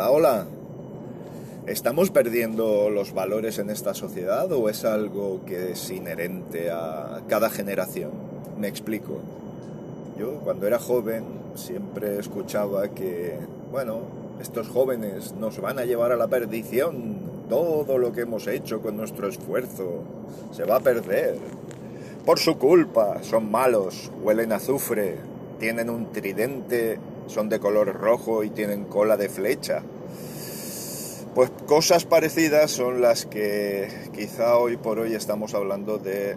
hola. ¿Estamos perdiendo los valores en esta sociedad o es algo que es inherente a cada generación? Me explico. Yo cuando era joven siempre escuchaba que, bueno, estos jóvenes nos van a llevar a la perdición. Todo lo que hemos hecho con nuestro esfuerzo se va a perder. Por su culpa, son malos, huelen a azufre, tienen un tridente son de color rojo y tienen cola de flecha. Pues cosas parecidas son las que quizá hoy por hoy estamos hablando de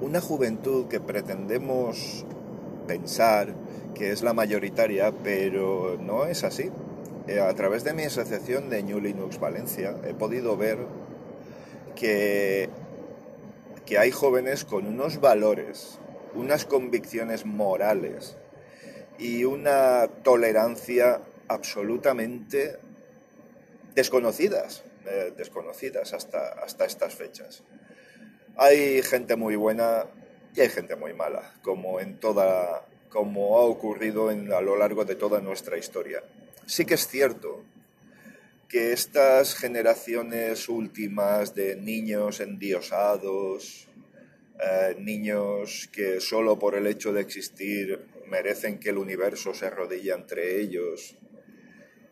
una juventud que pretendemos pensar que es la mayoritaria, pero no es así. Eh, a través de mi asociación de New Linux Valencia he podido ver que, que hay jóvenes con unos valores, unas convicciones morales, y una tolerancia absolutamente desconocidas, eh, desconocidas hasta, hasta estas fechas. Hay gente muy buena y hay gente muy mala, como en toda, como ha ocurrido a lo largo de toda nuestra historia. Sí que es cierto que estas generaciones últimas de niños endiosados, eh, niños que solo por el hecho de existir merecen que el universo se arrodille entre ellos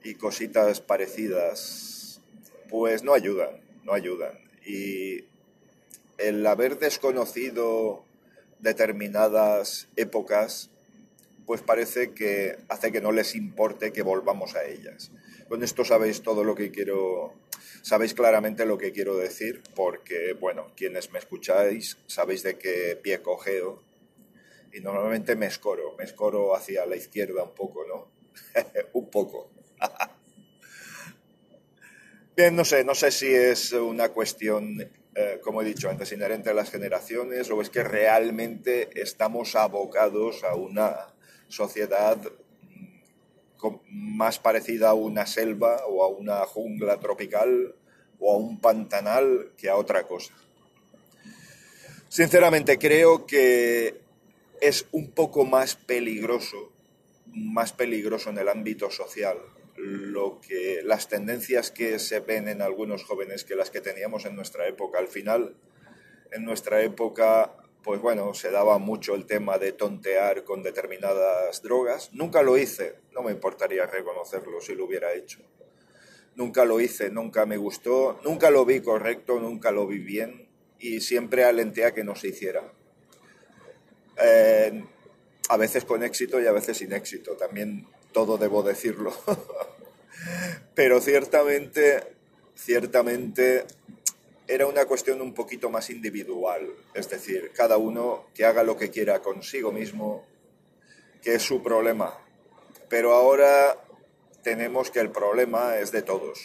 y cositas parecidas, pues no ayudan, no ayudan. Y el haber desconocido determinadas épocas, pues parece que hace que no les importe que volvamos a ellas. Con esto sabéis todo lo que quiero, sabéis claramente lo que quiero decir, porque, bueno, quienes me escucháis sabéis de qué pie cogeo y normalmente me escoro, me hacia la izquierda un poco, ¿no? un poco. Bien, no sé, no sé si es una cuestión, eh, como he dicho antes, inherente a las generaciones o es que realmente estamos abocados a una sociedad más parecida a una selva o a una jungla tropical o a un pantanal que a otra cosa. Sinceramente creo que es un poco más peligroso, más peligroso en el ámbito social, lo que las tendencias que se ven en algunos jóvenes que las que teníamos en nuestra época. Al final, en nuestra época, pues bueno, se daba mucho el tema de tontear con determinadas drogas. Nunca lo hice, no me importaría reconocerlo si lo hubiera hecho. Nunca lo hice, nunca me gustó, nunca lo vi correcto, nunca lo vi bien y siempre alenté a que no se hiciera. Eh, a veces con éxito y a veces sin éxito, también todo debo decirlo. Pero ciertamente, ciertamente era una cuestión un poquito más individual, es decir, cada uno que haga lo que quiera consigo mismo, que es su problema. Pero ahora tenemos que el problema es de todos,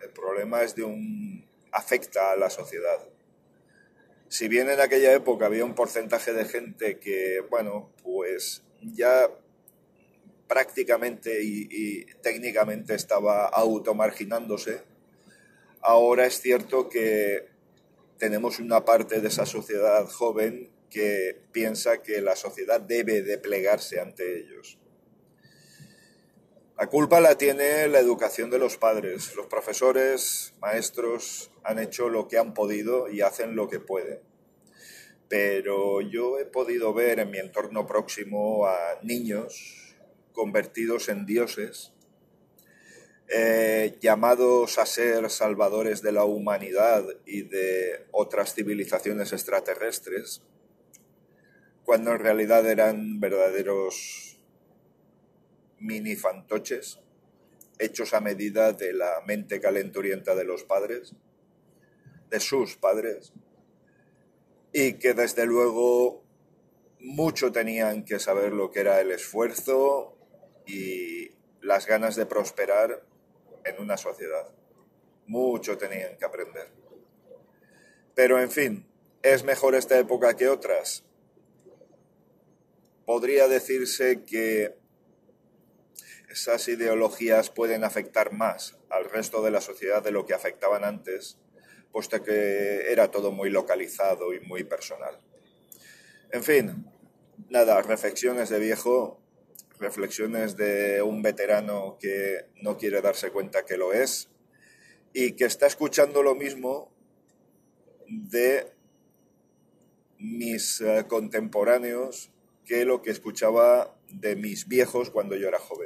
el problema es de un afecta a la sociedad si bien en aquella época había un porcentaje de gente que, bueno, pues ya prácticamente y, técnicamente estaba automarginándose, ahora es cierto que tenemos una parte de esa sociedad joven que piensa que la sociedad debe de plegarse ante ellos. La culpa la tiene la educación de los padres. Los profesores, maestros, han hecho lo que han podido y hacen lo que pueden. Pero yo he podido ver en mi entorno próximo a niños convertidos en dioses, eh, llamados a ser salvadores de la humanidad y de otras civilizaciones extraterrestres, cuando en realidad eran verdaderos mini fantoches hechos a medida de la mente calenturienta de los padres, de sus padres, y que desde luego mucho tenían que saber lo que era el esfuerzo y las ganas de prosperar en una sociedad. Mucho tenían que aprender. Pero en fin, ¿es mejor esta época que otras? Podría decirse que esas ideologías pueden afectar más al resto de la sociedad de lo que afectaban antes, puesto que era todo muy localizado y muy personal. En fin, nada, reflexiones de viejo, reflexiones de un veterano que no quiere darse cuenta que lo es y que está escuchando lo mismo de mis eh, contemporáneos que lo que escuchaba de mis viejos cuando yo era joven.